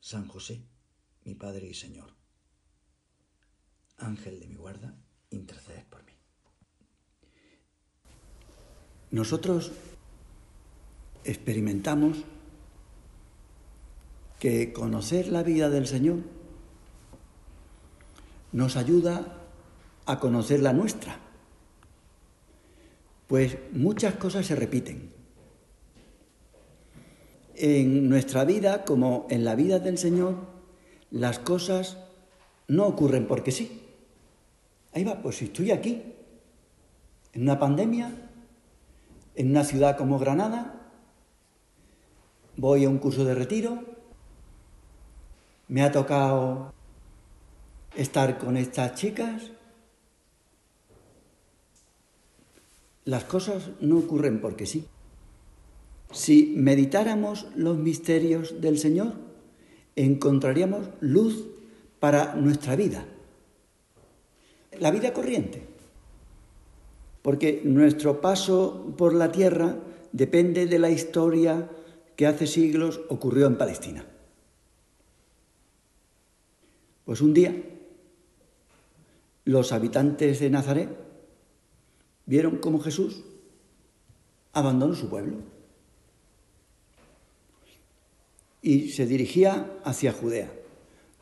San José, mi Padre y Señor, Ángel de mi guarda, intercedes por mí. Nosotros experimentamos que conocer la vida del Señor nos ayuda a conocer la nuestra, pues muchas cosas se repiten en nuestra vida, como en la vida del Señor, las cosas no ocurren porque sí. Ahí va, pues si estoy aquí, en una pandemia, en una ciudad como Granada, voy a un curso de retiro, me ha tocado estar con estas chicas, las cosas no ocurren porque sí. Si meditáramos los misterios del Señor, encontraríamos luz para nuestra vida, la vida corriente, porque nuestro paso por la tierra depende de la historia que hace siglos ocurrió en Palestina. Pues un día los habitantes de Nazaret vieron cómo Jesús abandonó su pueblo y se dirigía hacia Judea.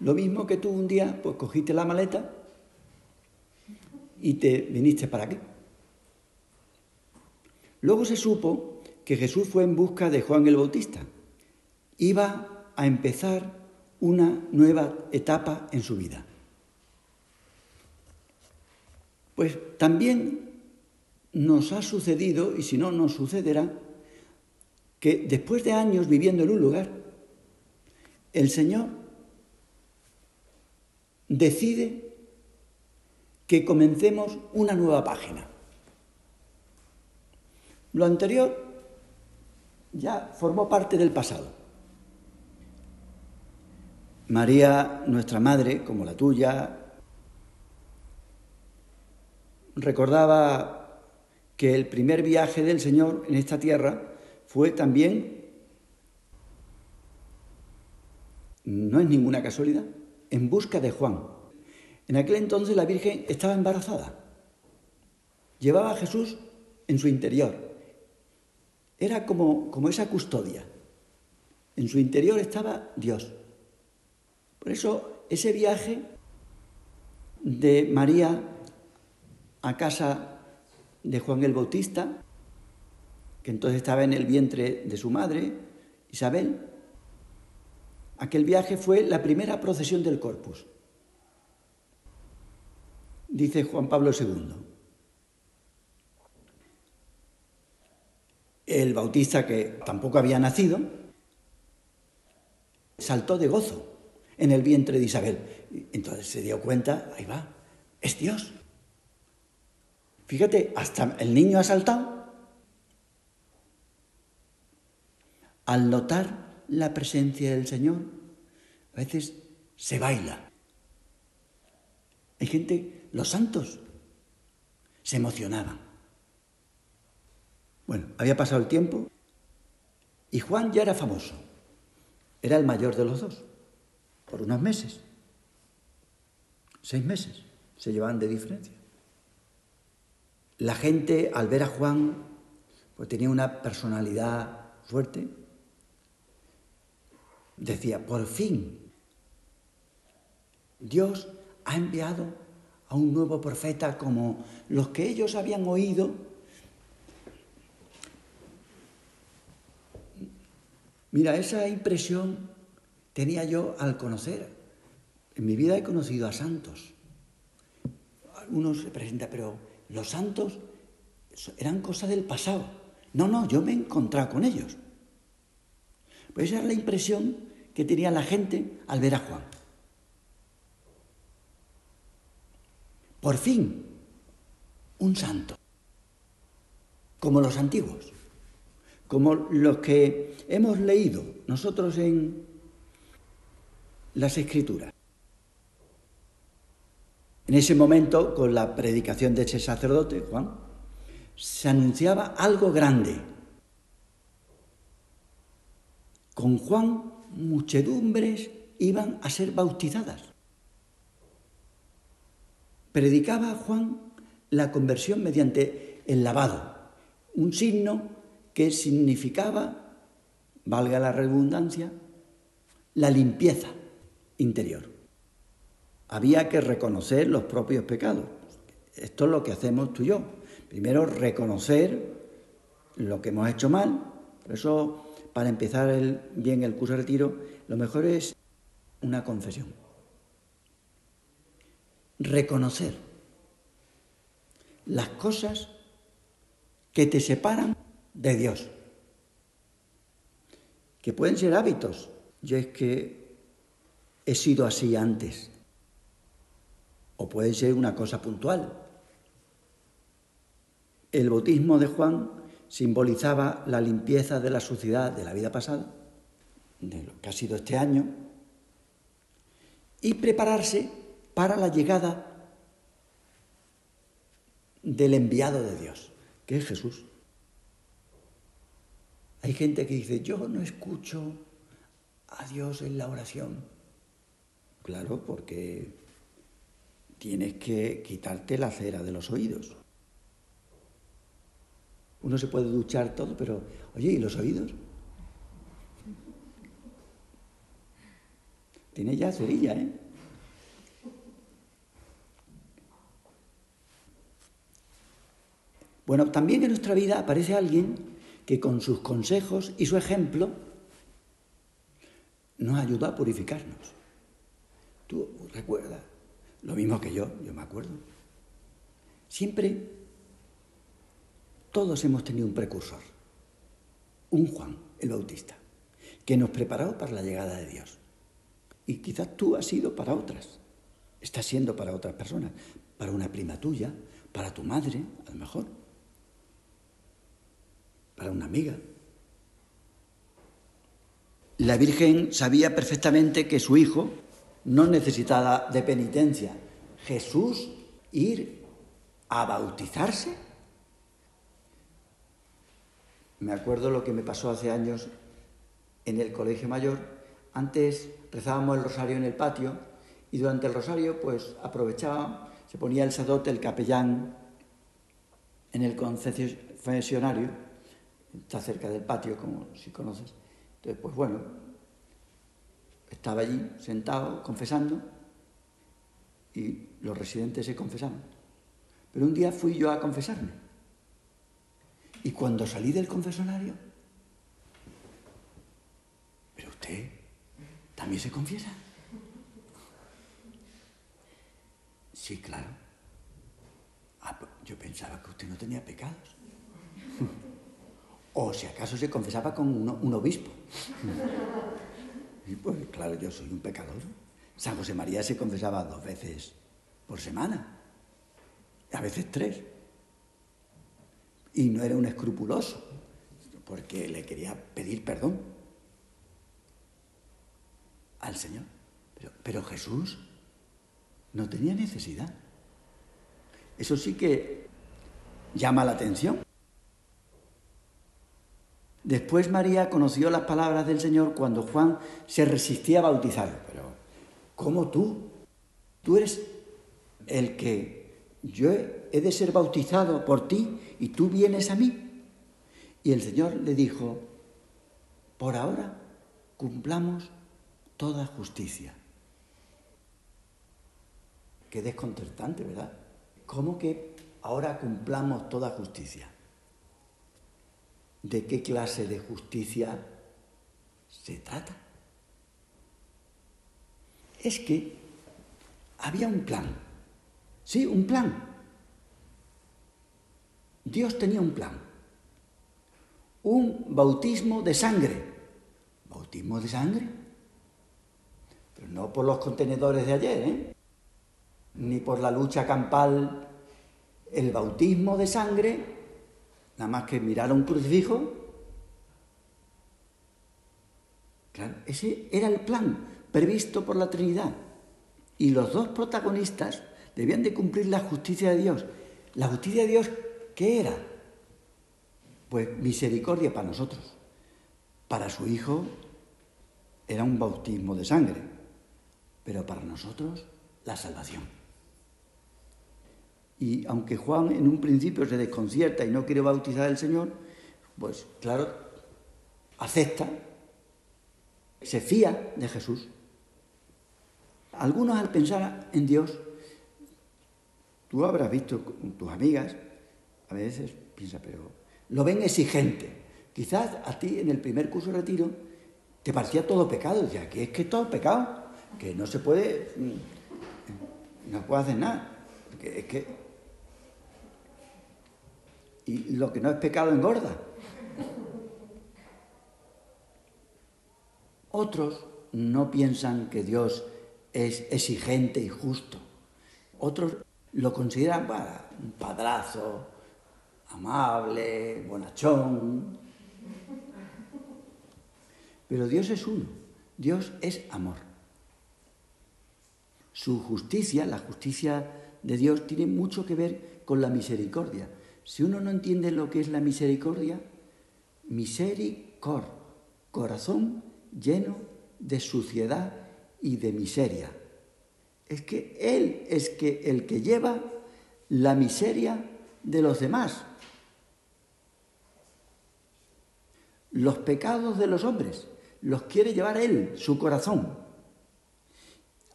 Lo mismo que tú un día, pues cogiste la maleta y te viniste para aquí. Luego se supo que Jesús fue en busca de Juan el Bautista. Iba a empezar una nueva etapa en su vida. Pues también nos ha sucedido, y si no nos sucederá, que después de años viviendo en un lugar, el Señor decide que comencemos una nueva página. Lo anterior ya formó parte del pasado. María, nuestra madre, como la tuya, recordaba que el primer viaje del Señor en esta tierra fue también no es ninguna casualidad, en busca de Juan. En aquel entonces la Virgen estaba embarazada. Llevaba a Jesús en su interior. Era como, como esa custodia. En su interior estaba Dios. Por eso ese viaje de María a casa de Juan el Bautista, que entonces estaba en el vientre de su madre, Isabel, Aquel viaje fue la primera procesión del Corpus, dice Juan Pablo II. El bautista, que tampoco había nacido, saltó de gozo en el vientre de Isabel. Entonces se dio cuenta, ahí va, es Dios. Fíjate, hasta el niño ha saltado al notar la presencia del Señor, a veces se baila. Hay gente, los santos, se emocionaban. Bueno, había pasado el tiempo y Juan ya era famoso. Era el mayor de los dos, por unos meses. Seis meses se llevaban de diferencia. La gente, al ver a Juan, pues tenía una personalidad fuerte, decía, por fin, Dios ha enviado a un nuevo profeta como los que ellos habían oído. Mira, esa impresión tenía yo al conocer. En mi vida he conocido a santos. Algunos se presentan, pero los santos eran cosas del pasado. No, no, yo me he encontrado con ellos. Pues esa es la impresión que tenía la gente al ver a Juan. Por fin, un santo, como los antiguos, como los que hemos leído nosotros en las escrituras. En ese momento, con la predicación de ese sacerdote, Juan, se anunciaba algo grande. Con Juan, muchedumbres iban a ser bautizadas. Predicaba Juan la conversión mediante el lavado, un signo que significaba, valga la redundancia, la limpieza interior. Había que reconocer los propios pecados. Esto es lo que hacemos tú y yo. Primero reconocer lo que hemos hecho mal. Por eso, para empezar bien el curso de retiro, lo mejor es una confesión. Reconocer las cosas que te separan de Dios. Que pueden ser hábitos. Yo es que he sido así antes. O puede ser una cosa puntual. El bautismo de Juan simbolizaba la limpieza de la suciedad de la vida pasada, de lo que ha sido este año, y prepararse para la llegada del enviado de Dios, que es Jesús. Hay gente que dice, yo no escucho a Dios en la oración. Claro, porque tienes que quitarte la cera de los oídos. Uno se puede duchar todo, pero, oye, ¿y los oídos? Tiene ya cerilla, ¿eh? Bueno, también en nuestra vida aparece alguien que con sus consejos y su ejemplo nos ayuda a purificarnos. Tú recuerdas, lo mismo que yo, yo me acuerdo. Siempre todos hemos tenido un precursor, un Juan el Bautista, que nos preparó para la llegada de Dios. Y quizás tú has sido para otras, estás siendo para otras personas, para una prima tuya, para tu madre, a lo mejor, para una amiga. La Virgen sabía perfectamente que su hijo no necesitaba de penitencia. Jesús ir a bautizarse me acuerdo lo que me pasó hace años en el colegio mayor. Antes rezábamos el rosario en el patio y durante el rosario pues aprovechaba, se ponía el sacerdote, el capellán en el confesionario, está cerca del patio como si conoces. Entonces pues bueno, estaba allí sentado confesando y los residentes se confesaban. Pero un día fui yo a confesarme y cuando salí del confesonario, pero usted también se confiesa. Sí, claro. Ah, pues, yo pensaba que usted no tenía pecados. O si acaso se confesaba con un, obispo. Y pues claro, yo soy un pecador. San José María se confesaba dos veces por semana, a veces tres y no era un escrupuloso, porque le quería pedir perdón al Señor. Pero, Jesús no tenía necesidad. Eso sí que llama la atención. Después María conoció las palabras del Señor cuando Juan se resistía a bautizarlo. Pero, ¿cómo tú? Tú eres el que yo he de ser bautizado por ti y tú vienes a mí. Y el Señor le dijo, por ahora cumplamos toda justicia. Qué desconcertante, ¿verdad? ¿Cómo que ahora cumplamos toda justicia? ¿De qué clase de justicia se trata? Es que había un plan, sí, un plan, Dios tenía un plan. Un bautismo de sangre. ¿Bautismo de sangre? Pero no por los contenedores de ayer, ¿eh? ni por la lucha campal. El bautismo de sangre, nada más que mirar a un crucifijo. Claro, ese era el plan previsto por la Trinidad. Y los dos protagonistas debían de cumplir la justicia de Dios. La justicia de Dios, ¿qué era? Pues misericordia para nosotros. Para su Hijo era un bautismo de sangre, pero para nosotros la salvación. Y aunque Juan en un principio se desconcierta y no quiere bautizar al Señor, pues claro, acepta, se fía de Jesús. Algunos al pensar en Dios, tú habrás visto con tus amigas, a veces piensa, pero lo ven exigente. Quizás a ti en el primer curso de retiro te parecía todo pecado, decía, que es que todo pecado, que no se puede, mm, no puede hacer nada, que es que... Y lo que no es pecado engorda. Otros no piensan que Dios es exigente y justo. Otros lo consideran un padrazo, amable, bonachón. Pero Dios es uno, Dios es amor. Su justicia, la justicia de Dios, tiene mucho que ver con la misericordia. Si uno no entiende lo que es la misericordia, misericor, corazón lleno de suciedad y de miseria. Es que Él es que el que lleva la miseria de los demás. Los pecados de los hombres los quiere llevar Él, su corazón.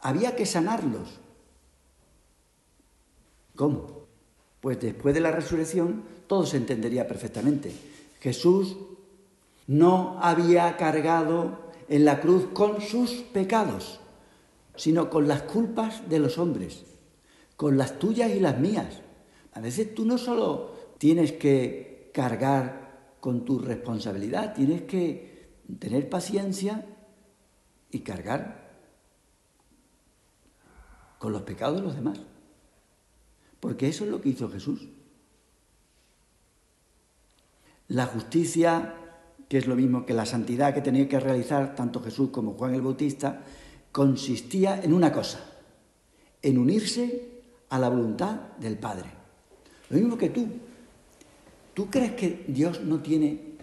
Había que sanarlos. ¿Cómo? Pues después de la resurrección todo se entendería perfectamente. Jesús no había cargado en la cruz con sus pecados, sino con las culpas de los hombres, con las tuyas y las mías. A veces tú no solo tienes que cargar con tu responsabilidad, tienes que tener paciencia y cargar con los pecados de los demás. Porque eso es lo que hizo Jesús. La justicia que es lo mismo que la santidad que tenía que realizar tanto Jesús como Juan el Bautista, consistía en una cosa, en unirse a la voluntad del Padre. Lo mismo que tú. ¿Tú crees que Dios no tiene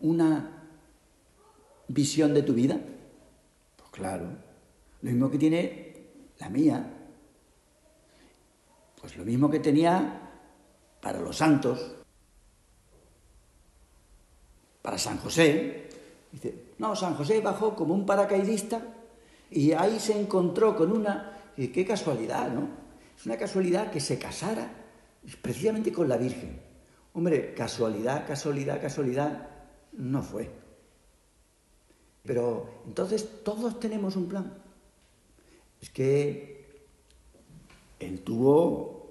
una visión de tu vida? Pues claro. Lo mismo que tiene la mía. Pues lo mismo que tenía para los santos, para San José. Dice, no, San José bajó como un paracaidista y ahí se encontró con una... Y qué casualidad, ¿no? Es una casualidad que se casara precisamente con la Virgen. Hombre, casualidad, casualidad, casualidad, no fue. Pero entonces todos tenemos un plan. Es que él tuvo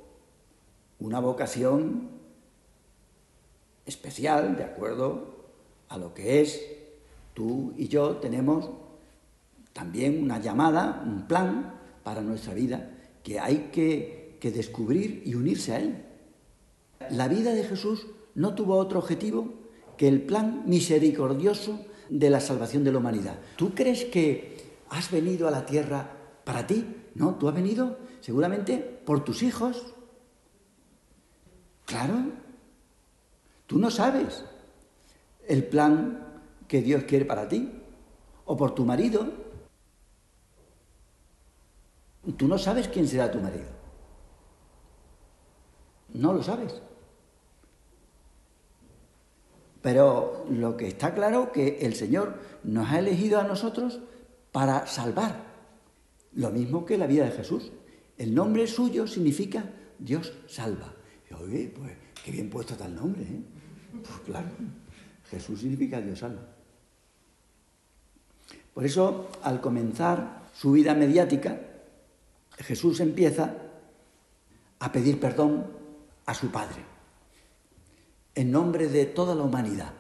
una vocación especial, de acuerdo a lo que es, tú y yo tenemos también una llamada, un plan para nuestra vida que hay que, que descubrir y unirse a él. La vida de Jesús no tuvo otro objetivo que el plan misericordioso de la salvación de la humanidad. ¿Tú crees que has venido a la tierra para ti? No, tú has venido seguramente por tus hijos. Claro, tú no sabes el plan que Dios quiere para ti, o por tu marido. Tú no sabes quién será tu marido. No lo sabes. Pero lo que está claro que el Señor nos ha elegido a nosotros para salvar. Lo mismo que la vida de Jesús. El nombre suyo significa Dios salva. Oye, pues qué bien puesto el nombre, ¿eh? Pues claro. Jesús significa Dios salva. Por eso, al comenzar su vida mediática, Jesús empieza a pedir perdón a su Padre, en nombre de toda la humanidad,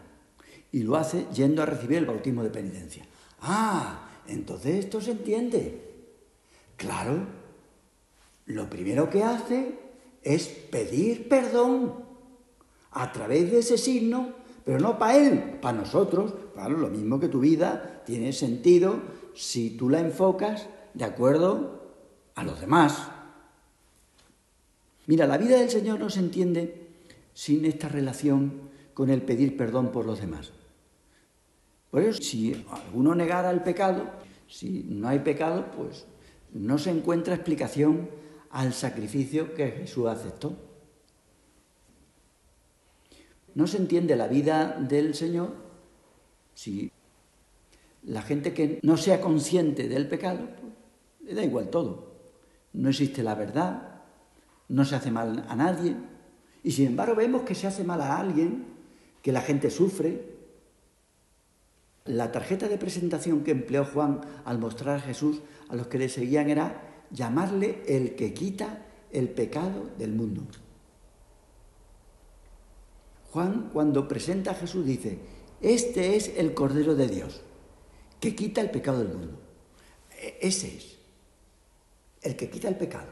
y lo hace yendo a recibir el bautismo de penitencia. Ah, entonces esto se entiende. Claro, lo primero que hace es pedir perdón a través de ese signo, pero no para él, para nosotros. Claro, lo mismo que tu vida tiene sentido si tú la enfocas de acuerdo a los demás. Mira, la vida del Señor no se entiende sin esta relación con el pedir perdón por los demás. Por eso, si alguno negara el pecado, si no hay pecado, pues no se encuentra explicación al sacrificio que Jesús aceptó. No se entiende la vida del Señor si la gente que no sea consciente del pecado, pues, le da igual todo. No existe la verdad, no se hace mal a nadie. Y sin embargo vemos que se hace mal a alguien, que la gente sufre. La tarjeta de presentación que empleó Juan al mostrar a Jesús a los que le seguían era llamarle el que quita el pecado del mundo. Juan cuando presenta a Jesús dice, este es el Cordero de Dios, que quita el pecado del mundo. E-, ese es, el que quita el pecado.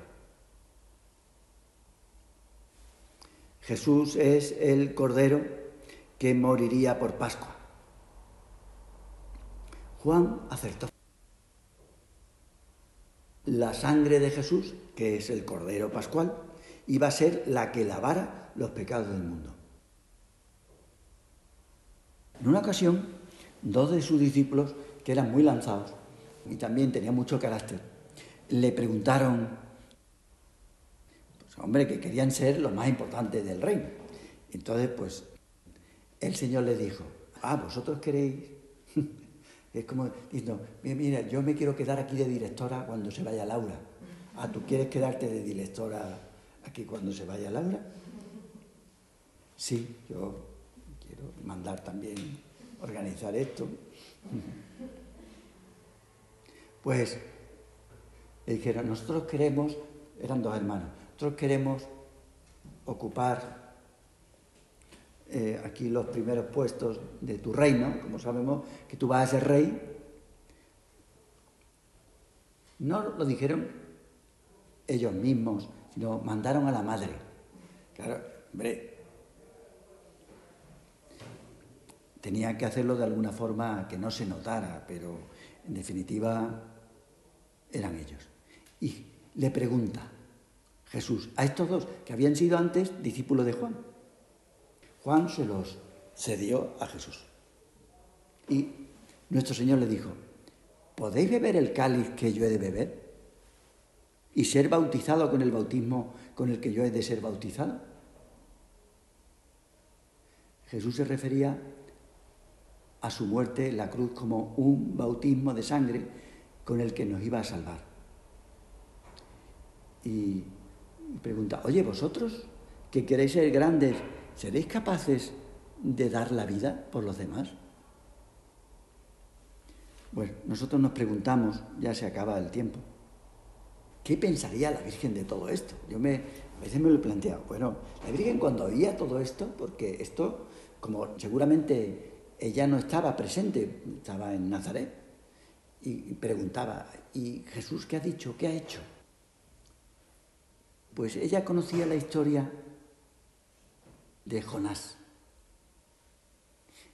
Jesús es el Cordero que moriría por Pascua. Juan acertó. La sangre de Jesús, que es el Cordero Pascual, iba a ser la que lavara los pecados del mundo. En una ocasión, dos de sus discípulos, que eran muy lanzados y también tenían mucho carácter, le preguntaron, hombre, que querían ser los más importantes del reino. Entonces, pues, el Señor les dijo, ah, vosotros queréis es como diciendo, mira, yo me quiero quedar aquí de directora cuando se vaya Laura. Ah, ¿tú quieres quedarte de directora aquí cuando se vaya Laura? Sí, yo quiero mandar también, organizar esto. Pues le dijeron, nosotros queremos, eran dos hermanos, nosotros queremos ocupar eh, aquí los primeros puestos de tu reino, como sabemos que tú vas a ser rey. No lo dijeron ellos mismos, sino mandaron a la madre. Claro, hombre, tenía que hacerlo de alguna forma que no se notara, pero en definitiva eran ellos. Y le pregunta Jesús a estos dos que habían sido antes discípulos de Juan. Juan se los cedió a Jesús. Y nuestro Señor le dijo, ¿podéis beber el cáliz que yo he de beber? ¿Y ser bautizado con el bautismo con el que yo he de ser bautizado? Jesús se refería a su muerte en la cruz como un bautismo de sangre con el que nos iba a salvar. Y pregunta, oye, vosotros que queréis ser grandes ¿Seréis capaces de dar la vida por los demás? Bueno, nosotros nos preguntamos, ya se acaba el tiempo, ¿qué pensaría la Virgen de todo esto? Yo me, a veces me lo he planteado. Bueno, la Virgen cuando oía todo esto, porque esto, como seguramente ella no estaba presente, estaba en Nazaret, y preguntaba, ¿y Jesús qué ha dicho? ¿Qué ha hecho? Pues ella conocía la historia de Jonás.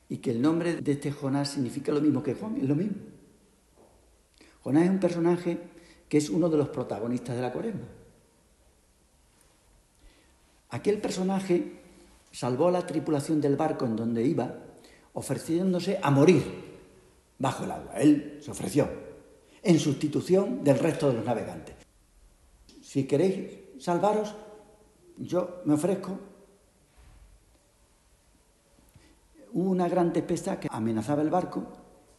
Y que el nombre de este Jonás significa lo mismo que Juan, es lo mismo. Jonás es un personaje que es uno de los protagonistas de la cuaresma. Aquel personaje salvó a la tripulación del barco en donde iba, ofreciéndose a morir bajo el agua. Él se ofreció en sustitución del resto de los navegantes. Si queréis salvaros, yo me ofrezco hubo una gran tempestad que amenazaba el barco,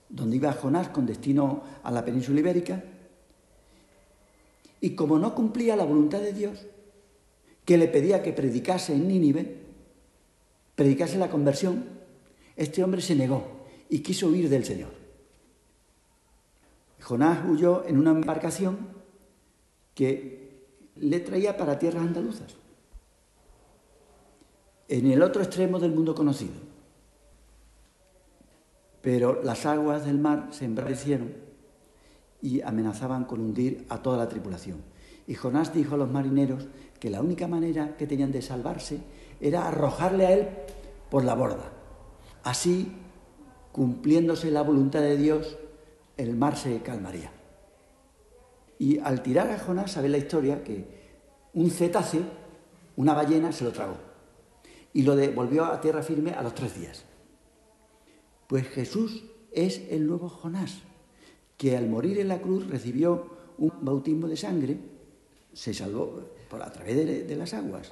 donde iba Jonás con destino a la península ibérica, y como no cumplía la voluntad de Dios, que le pedía que predicase en Nínive, predicase la conversión, este hombre se negó y quiso huir del Señor. Jonás huyó en una embarcación que le traía para tierras andaluzas, en el otro extremo del mundo conocido. Pero las aguas del mar se embravecieron y amenazaban con hundir a toda la tripulación. Y Jonás dijo a los marineros que la única manera que tenían de salvarse era arrojarle a él por la borda. Así, cumpliéndose la voluntad de Dios, el mar se calmaría. Y al tirar a Jonás, sabe la historia que un cetáceo, una ballena, se lo tragó y lo devolvió a tierra firme a los tres días. Pues Jesús es el nuevo Jonás, que al morir en la cruz recibió un bautismo de sangre, se salvó por a través de, las aguas,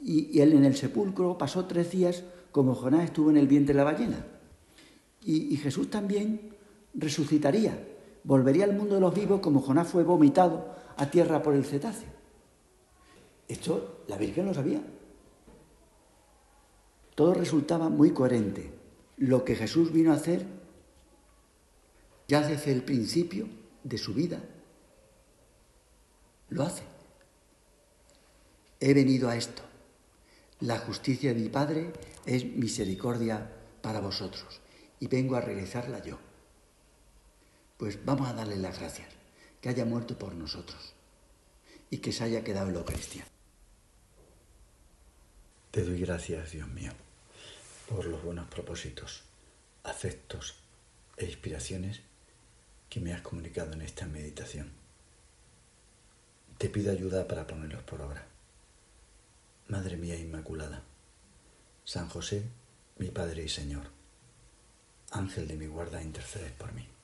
y, él en el sepulcro pasó tres días como Jonás estuvo en el vientre de la ballena. y Jesús también resucitaría, volvería al mundo de los vivos como Jonás fue vomitado a tierra por el cetáceo. Esto la Virgen lo sabía. Todo resultaba muy coherente. Lo que Jesús vino a hacer ya desde el principio de su vida lo hace. He venido a esto. La justicia de mi Padre es misericordia para vosotros y vengo a realizarla yo. Pues vamos a darle las gracias, que haya muerto por nosotros y que se haya quedado en la Eucaristía. Te doy gracias, Dios mío, por los buenos propósitos, afectos e inspiraciones que me has comunicado en esta meditación. Te pido ayuda para ponerlos por obra. Madre mía Inmaculada, San José, mi Padre y Señor, Ángel de mi guarda, intercedes por mí.